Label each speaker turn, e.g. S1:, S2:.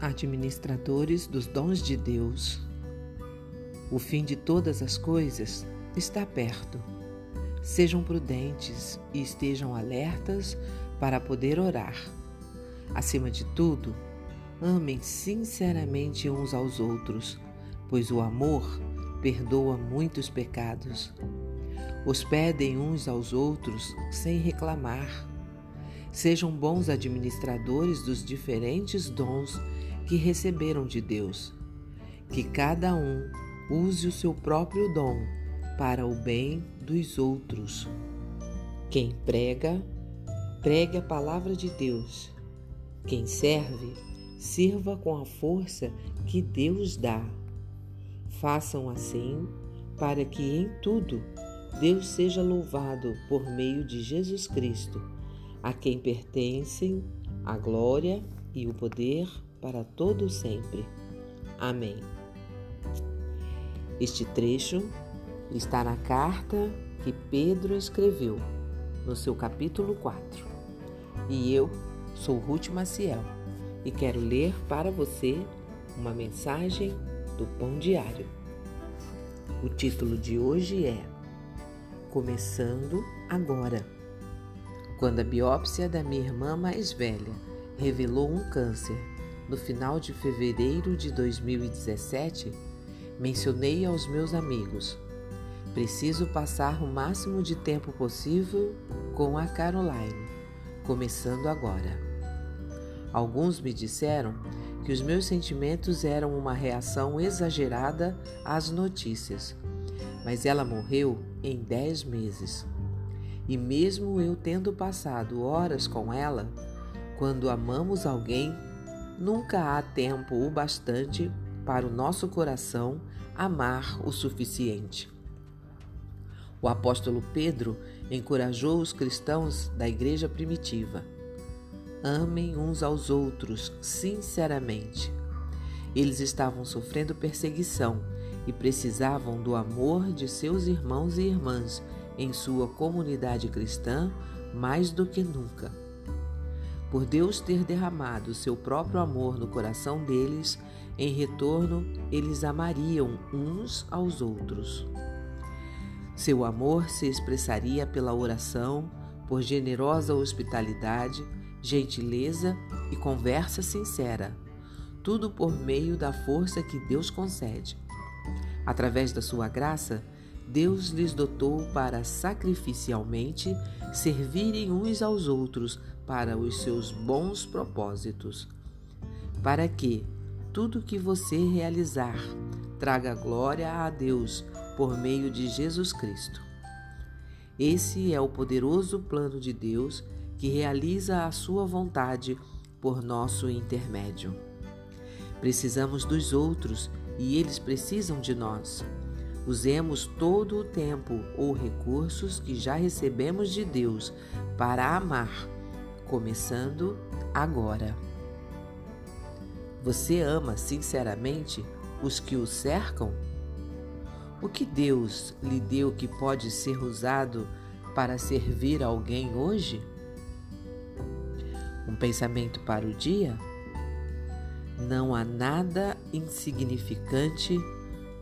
S1: Administradores dos dons de Deus. O fim de todas as coisas está perto. Sejam prudentes e estejam alertas para poder orar. Acima de tudo, amem sinceramente uns aos outros, pois o amor perdoa muitos pecados. Hospedem uns aos outros sem reclamar Sejam bons administradores dos diferentes dons que receberam de Deus. Que cada um use o seu próprio dom para o bem dos outros. Quem prega, pregue a palavra de Deus. Quem serve, sirva com a força que Deus dá. Façam assim para que em tudo Deus seja louvado por meio de Jesus Cristo a quem pertencem a glória e o poder para todo sempre. Amém. Este trecho está na carta que Pedro escreveu no seu capítulo 4. E eu sou Ruth Maciel e quero ler para você uma mensagem do Pão Diário. O título de hoje é Começando Agora. Quando a biópsia da minha irmã mais velha revelou um câncer no final de fevereiro de 2017, mencionei aos meus amigos: preciso passar o máximo de tempo possível com a Caroline, começando agora. Alguns me disseram que os meus sentimentos eram uma reação exagerada às notícias, mas ela morreu em 10 meses. E mesmo eu tendo passado horas com ela, quando amamos alguém, nunca há tempo o bastante para o nosso coração amar o suficiente. O apóstolo Pedro encorajou os cristãos da igreja primitiva. Amem uns aos outros sinceramente. Eles estavam sofrendo perseguição e precisavam do amor de seus irmãos e irmãs em sua comunidade cristã mais do que nunca. Por Deus ter derramado seu próprio amor no coração deles, em retorno eles amariam uns aos outros. Seu amor se expressaria pela oração, por generosa hospitalidade, gentileza e conversa sincera, tudo por meio da força que Deus concede. Através da sua graça, Deus lhes dotou para sacrificialmente servirem uns aos outros para os seus bons propósitos, para que tudo que você realizar traga glória a Deus por meio de Jesus Cristo. Esse é o poderoso plano de Deus que realiza a sua vontade por nosso intermédio. Precisamos dos outros e eles precisam de nós. Usemos todo o tempo ou recursos que já recebemos de Deus para amar, começando agora. Você ama sinceramente os que o cercam? O que Deus lhe deu que pode ser usado para servir alguém hoje? Um pensamento para o dia? Não há nada insignificante